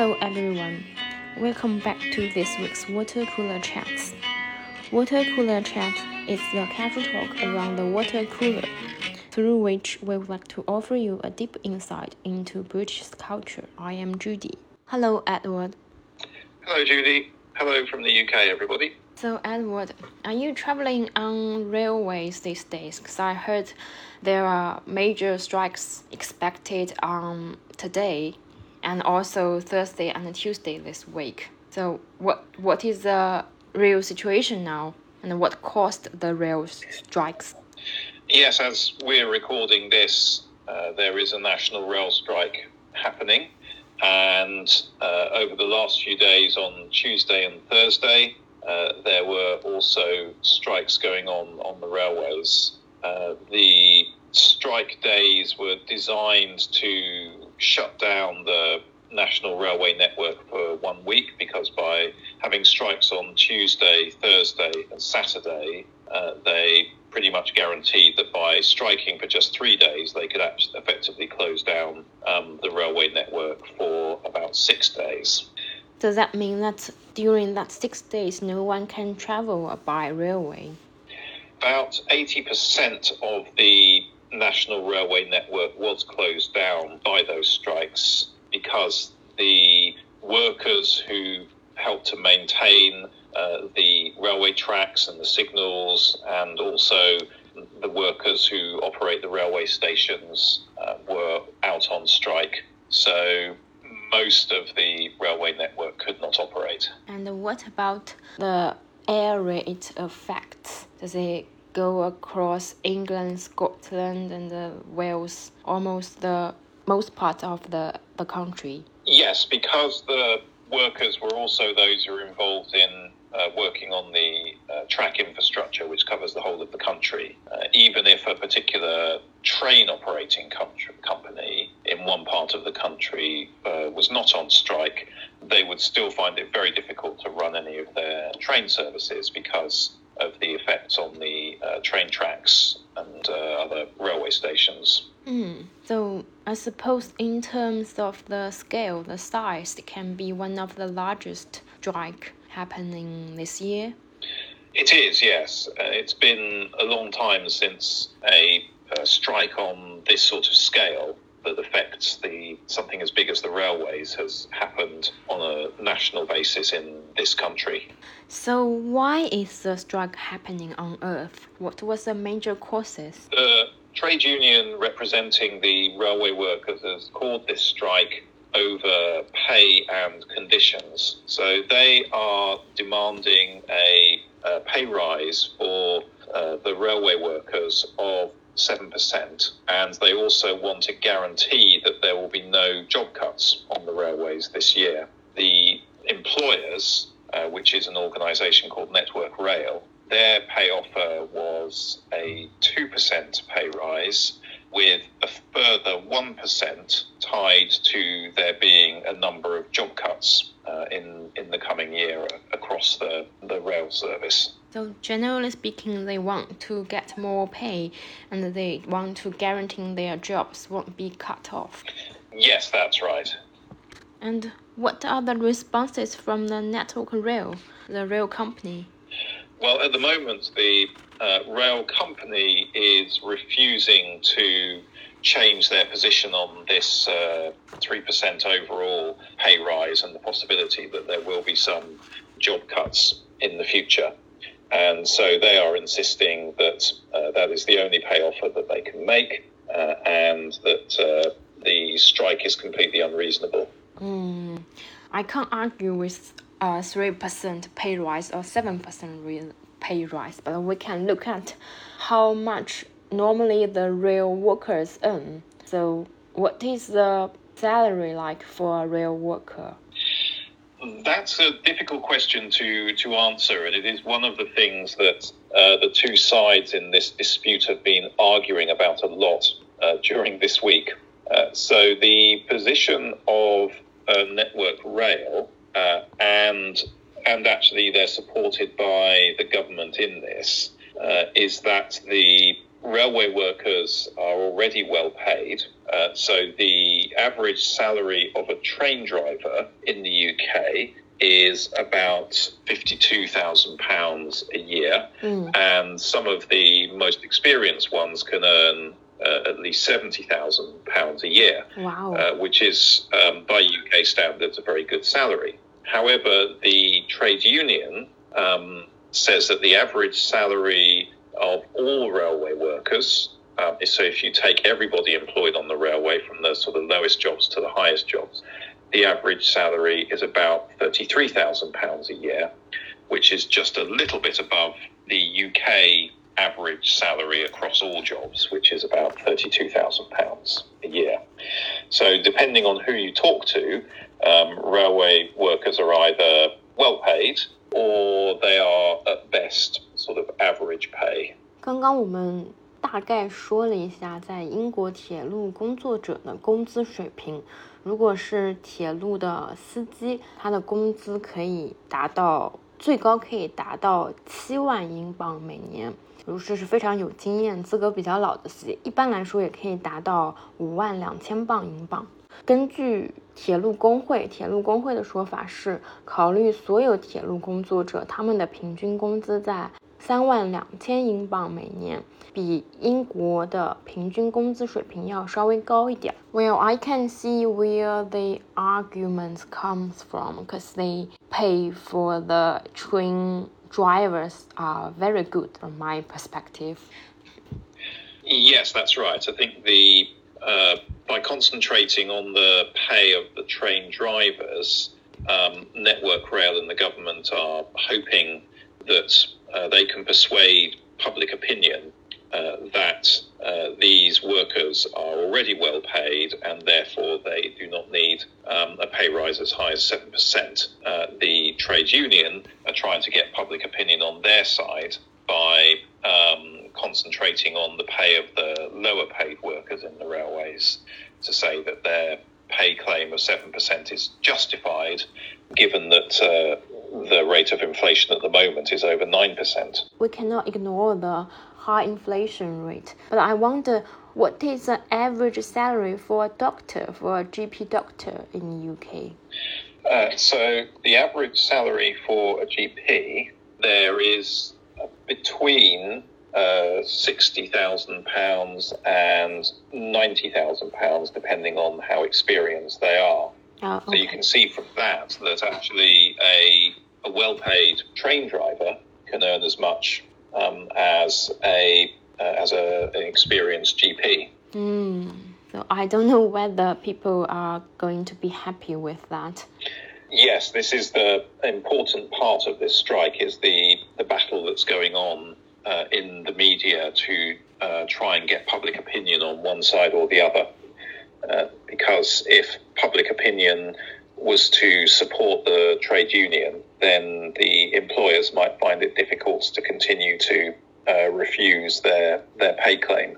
Hello everyone. Welcome back to this week's Water Cooler Chats. Water Cooler Chat is the casual talk around the water cooler, through which we would like to offer you a deep insight into British culture. I am Judy. Hello, Edward. Hello, Judy. Hello from the UK, everybody. So, Edward, are you traveling on railways these days? Because I heard there are major strikes expected on today and also Thursday and Tuesday this week. So, what what is the real situation now, and what caused the rail strikes? Yes, as we're recording this, uh, there is a national rail strike happening. And uh, over the last few days, on Tuesday and Thursday, uh, there were also strikes going on on the railways. Uh, the strike days were designed to shut down the national railway network for one week because by having strikes on Tuesday, Thursday, and Saturday, uh, they pretty much guaranteed that by striking for just three days, they could effectively close down um, the railway network for about six days. Does that mean that during that six days, no one can travel by railway? About 80% of the national railway network was closed down by those strikes because the workers who helped to maintain uh, the railway tracks and the signals, and also the workers who operate the railway stations uh, were out on strike. So most of the railway network could not operate. And what about the air raid effect? Does it go across England, Scotland, and uh, Wales, almost the most part of the, the country? Yes, because the workers were also those who were involved in uh, working on the uh, track infrastructure, which covers the whole of the country. Uh, even if a particular train operating country, company in one part of the country uh, was not on strike, they would still find it very difficult to run any of their train services because of the effects on the uh, train tracks and uh, other railway stations. Mm. So I suppose in terms of the scale, the size, it can be one of the largest strike happening this year. It is, yes. Uh, it's been a long time since a, a strike on this sort of scale that affects the something as big as the railways has happened on a national basis in this country. So why is the strike happening on Earth? What was the major causes? The trade union representing the railway workers has called this strike over pay and conditions. So they are demanding a, a pay rise for uh, the railway workers of 7%, and they also want to guarantee that there will be no job cuts on the railways this year. The employers, uh, which is an organisation called Network Rail, their pay offer was a 2% pay rise with a further 1% tied to there being a number of job cuts uh, in, in the coming year across the, the rail service. So, generally speaking, they want to get more pay and they want to guarantee their jobs won't be cut off. Yes, that's right. And what are the responses from the network rail, the rail company? Well, at the moment, the uh, rail company is refusing to change their position on this uh, 3% overall pay rise and the possibility that there will be some job cuts in the future. And so they are insisting that uh, that is the only pay offer that they can make uh, and that uh, the strike is completely unreasonable. Mm, I can't argue with a 3% pay rise or 7% pay rise, but we can look at how much normally the rail workers earn. So, what is the salary like for a rail worker? That's a difficult question to, to answer, and it is one of the things that uh, the two sides in this dispute have been arguing about a lot uh, during this week. Uh, so, the position of Network Rail uh, and and actually they're supported by the government in this, uh, is that the railway workers are already well paid. Uh, so the average salary of a train driver in the UK is about £52,000 a year, Mm. and some of the most experienced ones can earn uh, at least £70,000 a year Wow. uh, which is, um, by UK standards, a very good salary. However, the trade union um, says that the average salary of all railway workers, um, is- so if you take everybody employed on the railway from the sort of lowest jobs to the highest jobs, the average salary is about £33,000 a year, which is just a little bit above the UK average salary across all jobs, which is about £32,000 a year. So, depending on who you talk to, um, railway workers are either well paid or they are at best sort of average pay. 刚刚我们大概说了一下，在英国铁路工作者的工资水平。如果是铁路的司机，他的工资可以达到最高可以达到七万英镑每年。如果是非常有经验、资格比较老的司机，一般来说也可以达到五万两千镑英镑。根据铁路工会，铁路工会的说法是，考虑所有铁路工作者，他们的平均工资在三万两千英镑每年，比英国的平均工资水平要稍微高一点。Well, I can see where the argument comes from, because they pay for the train drivers are very good from my perspective. Yes, that's right. I think the uh, by concentrating on the pay of the train drivers, um, Network Rail and the government are hoping that uh, they can persuade public opinion uh, that uh, these workers are already well paid and therefore they do not need um, a pay rise as high as 7%. Uh, the trade union are trying to get public opinion on their side by um, concentrating on the pay of the lower paid workers in the railways to say that their pay claim of 7% is justified given that uh, the rate of inflation at the moment is over 9%. We cannot ignore the high inflation rate, but I wonder what is the average salary for a doctor, for a GP doctor in the UK? Uh, so the average salary for a GP there is between uh, sixty thousand pounds and ninety thousand pounds, depending on how experienced they are. Uh, So you can see from that that actually a, a well-paid train driver can earn as much um, as a uh, as a, an experienced GP. Hmm. So I don't know whether people are going to be happy with that. Yes, this is the important part of this strike is the, the battle that's going on uh, in the media to uh, try and get public opinion on one side or the other. Uh, because if public opinion was to support the trade union, then the employers might find it difficult to continue to uh, refuse their, their pay claim.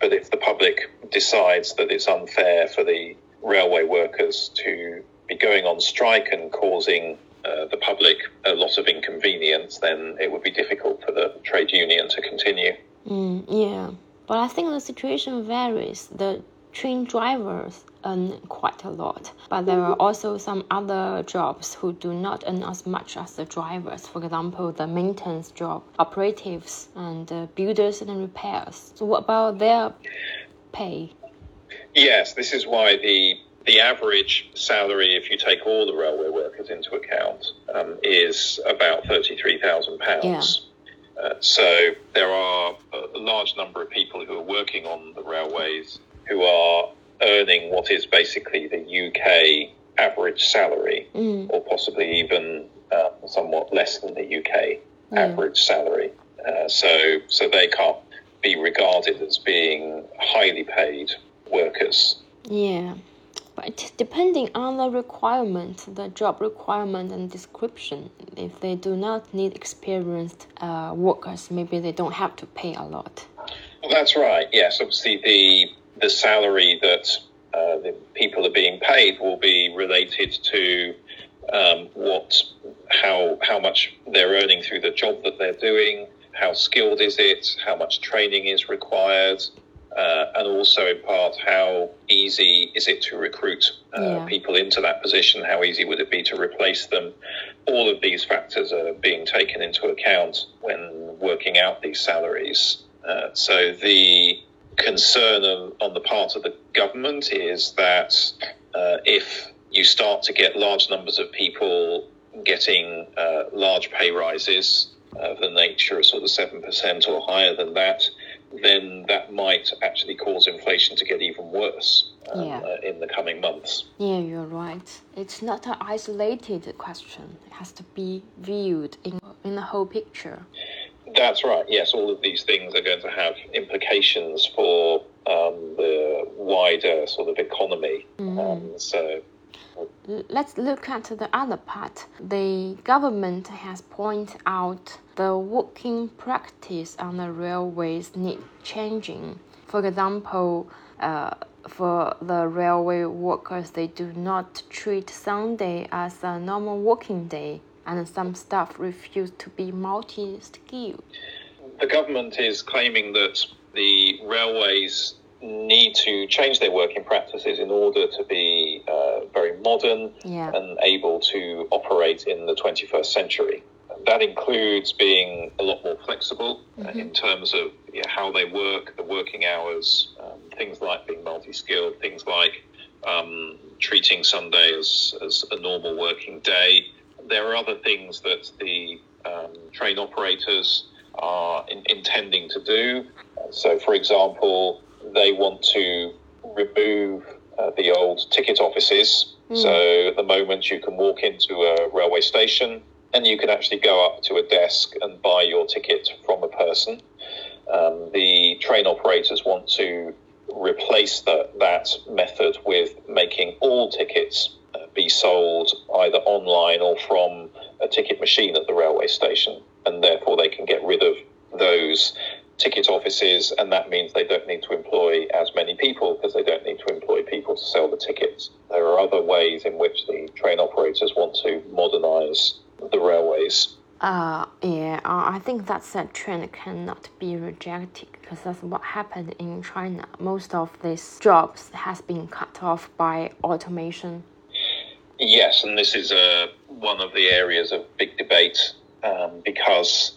But if the public decides that it's unfair for the railway workers to be going on strike and causing uh, the public a lot of inconvenience, then it would be difficult for the trade union to continue. Mm, yeah, but I think the situation varies. The train drivers earn quite a lot, but there are also some other jobs who do not earn as much as the drivers. For example, the maintenance job, operatives, and uh, builders and repairs. So, what about their pay? Yes, this is why the the average salary, if you take all the railway workers into account, um, is about thirty three thousand pounds. Uh, so there are a large number of people who are working on the railways who are earning what is basically the UK average salary, Mm, or possibly even uh, somewhat less than the UK Yeah. average salary. Uh, so, so they can't be regarded as being highly paid workers. yeah. But depending on the requirement, the job requirement and description, if they do not need experienced uh, workers, maybe they don't have to pay a lot. Well, that's right. Yes, obviously the the salary that uh, the people are being paid will be related to um, what how how much they're earning through the job that they're doing, how skilled is it, how much training is required, uh, and also in part how easy is it to recruit uh, yeah. people into that position? How easy would it be to replace them? All of these factors are being taken into account when working out these salaries. Uh, so the concern on, on, the part of the government is that uh, if you start to get large numbers of people getting uh, large pay rises of the nature of sort of 7% or higher than that, then that might actually cause inflation to get even worse um, yeah. uh, in the coming months. Yeah, you're right. It's not an isolated question. It has to be viewed in in the whole picture. That's right. Yes, all of these things are going to have implications for um, the wider sort of economy. Mm. Um, so Let's look at the other part. The government has pointed out the working practice on the railways need changing. For example, uh, for the railway workers, they do not treat Sunday as a normal working day, and some staff refuse to be multi skilled. The government is claiming that the railways need to change their working practices in order to be uh, very modern yeah. and able to operate in the 21st century. That includes being a lot more flexible uh, mm-hmm. in terms of you know, how they work, the working hours, um, things like being multi skilled, things like um, treating Sunday as, as a normal working day. There are other things that the um, train operators are in, intending to do. So, for example, they want to remove uh, the old ticket offices. Mm. So at the moment, you can walk into a railway station and you can actually go up to a desk and buy your ticket from a person. Um, the train operators want to replace the, that method with making all tickets uh, be sold either online or from a ticket machine at the railway station, and therefore they can get rid of those ticket offices, and that means they don't need to employ as many people because they don't need to employ people to sell the tickets. There are other ways in which the train operators want to modernise the railways. Uh, yeah, uh, I think that's a trend cannot be rejected because that's what happened in China. Most of these jobs has been cut off by automation. Yes, and this is uh, one of the areas of big debate um, because,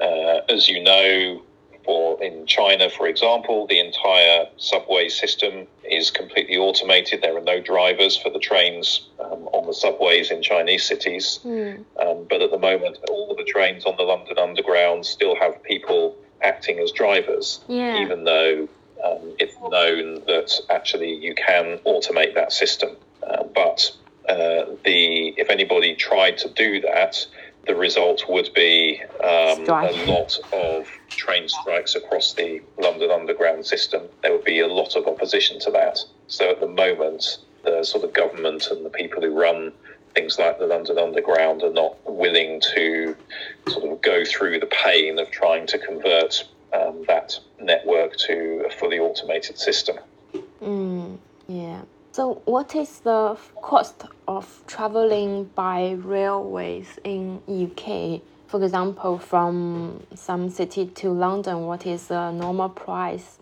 uh, as you know, for in China, for example, the entire subway system is completely automated. There are no drivers for the trains um, on the subways in Chinese cities. Mm. Um, but at the moment, all of the trains on the London Underground still have people acting as drivers, yeah. even though um, it's known that actually you can automate that system. Uh, but uh, the if anybody tried to do that, the result would be um, a lot of train strikes across the London Underground system. There would be a lot of opposition to that. So at the moment, the sort of government and the people who run things like the London Underground are not willing to sort of go through the pain of trying to convert um, that network to a fully automated system. Mm, yeah. So, what is the cost of traveling by railways in UK? For example, from some city to London, what is the normal price?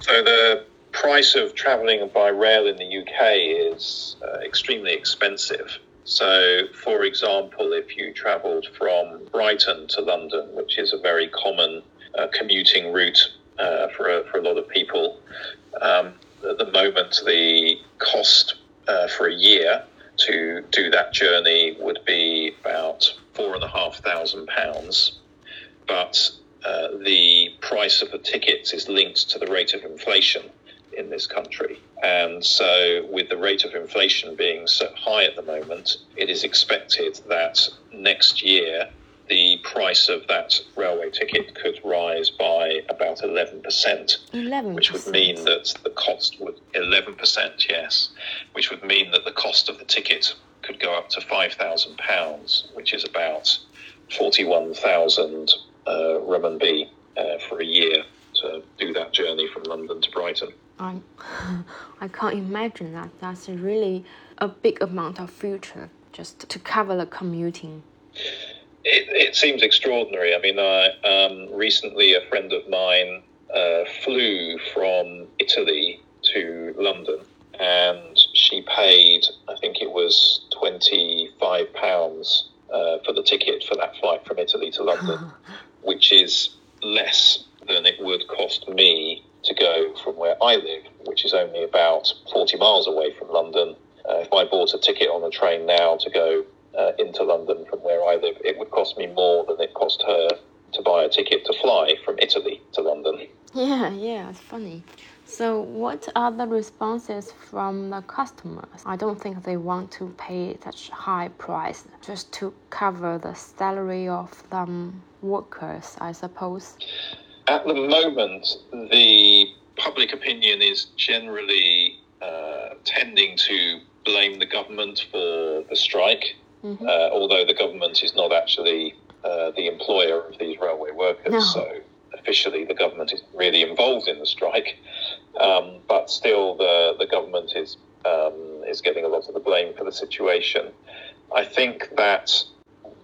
So, the price of traveling by rail in the UK is uh, extremely expensive. So, for example, if you traveled from Brighton to London, which is a very common uh, commuting route uh, for, a, for a lot of people, um, at the moment, the cost uh, for a year to do that journey would be about four and a half thousand pounds, but uh, the price of the tickets is linked to the rate of inflation in this country. And so, with the rate of inflation being so high at the moment, it is expected that next year the price of that railway ticket could rise by about 11%, 11%. which would mean that the cost would 11%, yes, which would mean that the cost of the ticket could go up to £5,000, which is about 41,000 uh, renminbi uh, for a year to do that journey from London to Brighton. I, I can't imagine that. That's really a big amount of future just to cover the commuting it, it seems extraordinary. I mean, I, um, recently a friend of mine uh, flew from Italy to London, and she paid, I think it was twenty five pounds uh, for the ticket for that flight from Italy to London, which is less than it would cost me to go from where I live, which is only about 40 miles away from London. Uh, if I bought a ticket on a train now to go uh, into London from where I live, it would cost me more than it cost her to buy a ticket to fly from Italy to London. Yeah, yeah, it's funny. So, what are the responses from the customers? I don't think they want to pay such high price just to cover the salary of them workers, I suppose. At the moment, the public opinion is generally uh, tending to blame the government for the strike, mm-hmm. uh, although the government is not actually uh, the employer of these railway workers. No. So officially, the government is really involved in the strike, um, but still, the the government is um, is getting a lot of the blame for the situation. I think that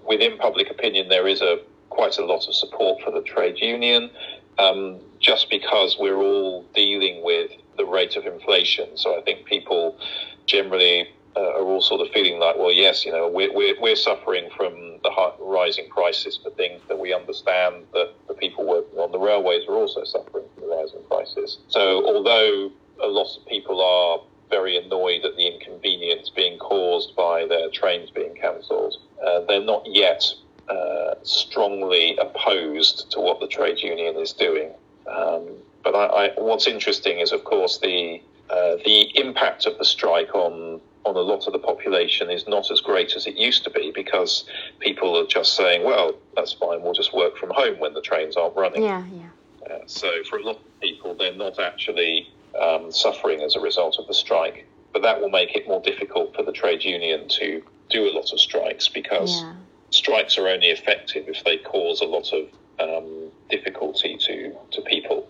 within public opinion, there is a quite a lot of support for the trade union, um, just because we're all dealing with the rate of inflation. So I think people generally uh, are all sort of feeling like, well, yes, you know, we're, we're, we're suffering from the high, rising prices for things that we understand that the people working on the railways are also suffering from the rising prices. So although a lot of people are very annoyed at the inconvenience being caused by their trains being cancelled, uh, they're not yet uh, strongly opposed to what the trade union is doing. Um, but I, I, what's interesting is, of course, the uh, the impact of the strike on on a lot of the population is not as great as it used to be because people are just saying, "Well, that's fine. We'll just work from home when the trains aren't running." Yeah, yeah. Uh, so for a lot of people, they're not actually um, suffering as a result of the strike. But that will make it more difficult for the trade union to do a lot of strikes because yeah strikes are only effective if they cause a lot of um, difficulty to, to people.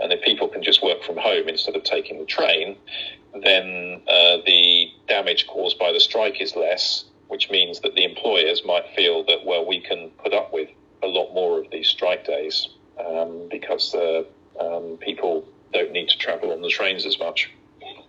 And if people can just work from home instead of taking the train, then uh, the damage caused by the strike is less, which means that the employers might feel that, well, we can put up with a lot more of these strike days um, because uh, um, people don't need to travel on the trains as much.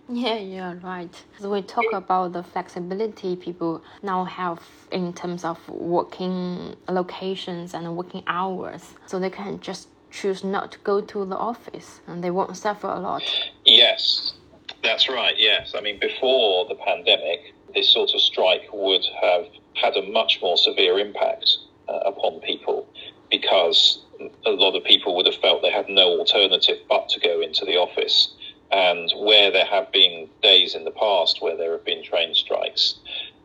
Yeah, yeah, right. So we talk about the flexibility people now have in terms of working locations and working hours. So they can just choose not to go to the office and they won't suffer a lot. Yes, that's right. Yes. I mean, before the pandemic, this sort of strike would have had a much more severe impact uh, upon people because a lot of people would have felt they had no alternative but to go into the office. And where there have been days in the past where there have been train strikes,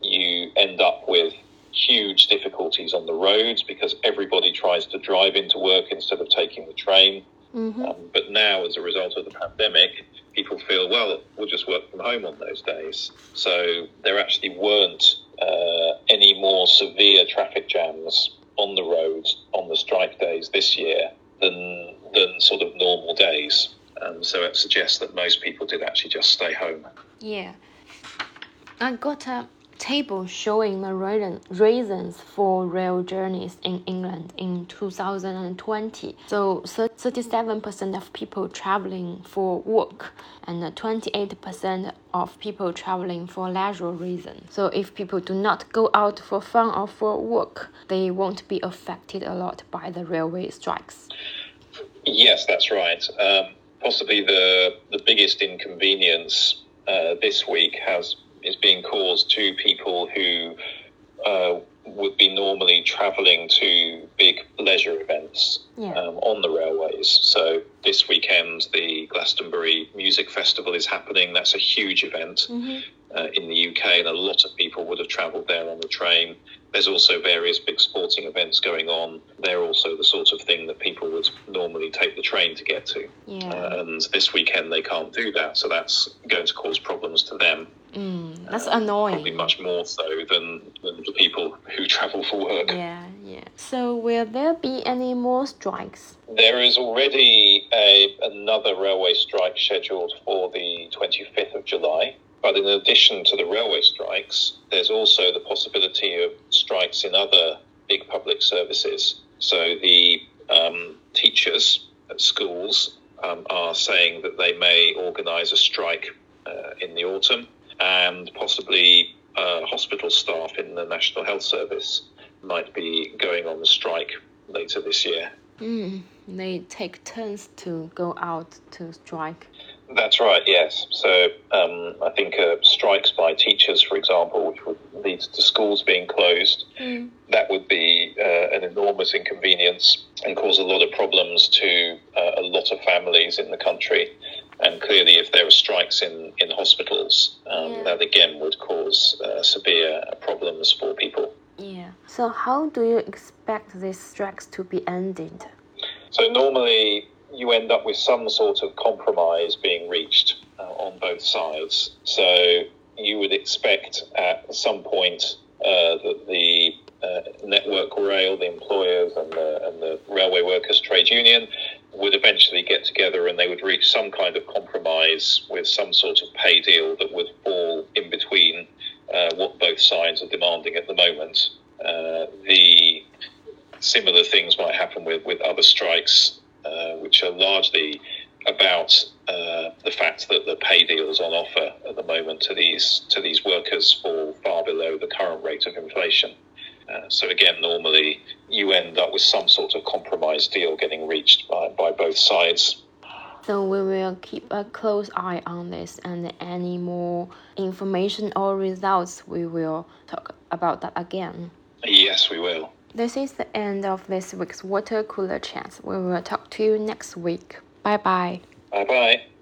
you end up with huge difficulties on the roads because everybody tries to drive into work instead of taking the train. Mm-hmm. Um, but now, as a result of the pandemic, people feel, well, we'll just work from home on those days. So there actually weren't uh, any more severe traffic jams on the roads on the strike days this year than than sort of normal days. And so it suggests that most people did actually just stay home. Yeah. I got a table showing the reasons for rail journeys in England in 2020. So 37% of people traveling for work and 28% of people traveling for leisure reasons. So if people do not go out for fun or for work, they won't be affected a lot by the railway strikes. Yes, that's right. Um, possibly the the biggest inconvenience uh, this week has is being caused to people who uh, would be normally travelling to big leisure events yeah. um, on the railways. So this weekend, the Glastonbury Music Festival is happening. That's a huge event mm-hmm. uh, in the UK, and a lot of people would have travelled there on the train. There's also various big sporting events going on. They're also the sort of thing that people would normally take the train to get to. Yeah. Uh, and this weekend they can't do that, so that's going to cause problems to them. Mm, that's uh, annoying. Probably much more so than, than the people who travel for work. Yeah, yeah. So will there be any more strikes? There is already a another railway strike scheduled for the 25th of July. But in addition to the railway strikes, there's also the possibility of strikes in other big public services. So the um, teachers, at schools um, are saying that they may organise a strike uh, in the autumn, and possibly uh, hospital staff in the National Health Service might be going on the strike later this year. Mm, they take turns to go out to strike. That's right, yes. So um, I think uh, strikes by teachers, for example, which would lead to schools being closed, mm. that would be uh, an enormous inconvenience and cause a lot of problems to uh, a lot of families in the country. And clearly, if there are strikes in, in hospitals, um, yeah. that again would cause uh, severe problems for people. Yeah. So, how do you expect these strikes to be ended? So, normally you end up with some sort of compromise being reached uh, on both sides. So you would expect at some point uh, that the uh, Network Rail, the employers, and the, and the Railway Workers Trade Union would eventually get together and they would reach some kind of compromise with some sort of pay deal that would fall in between uh, what both sides are demanding at the moment. Uh, the similar things might happen with, with other strikes uh, which are largely about uh, the fact that the pay deals on offer at the moment to these to these workers fall far below the current rate of inflation. Uh, so again, normally you end up with some sort of compromise deal getting reached by, by both sides. So we will keep a close eye on this, and any more information or results, we will talk about that again. Yes, we will. This is the end of this week's water cooler chat. We will talk to you next week. Bye bye. Bye bye.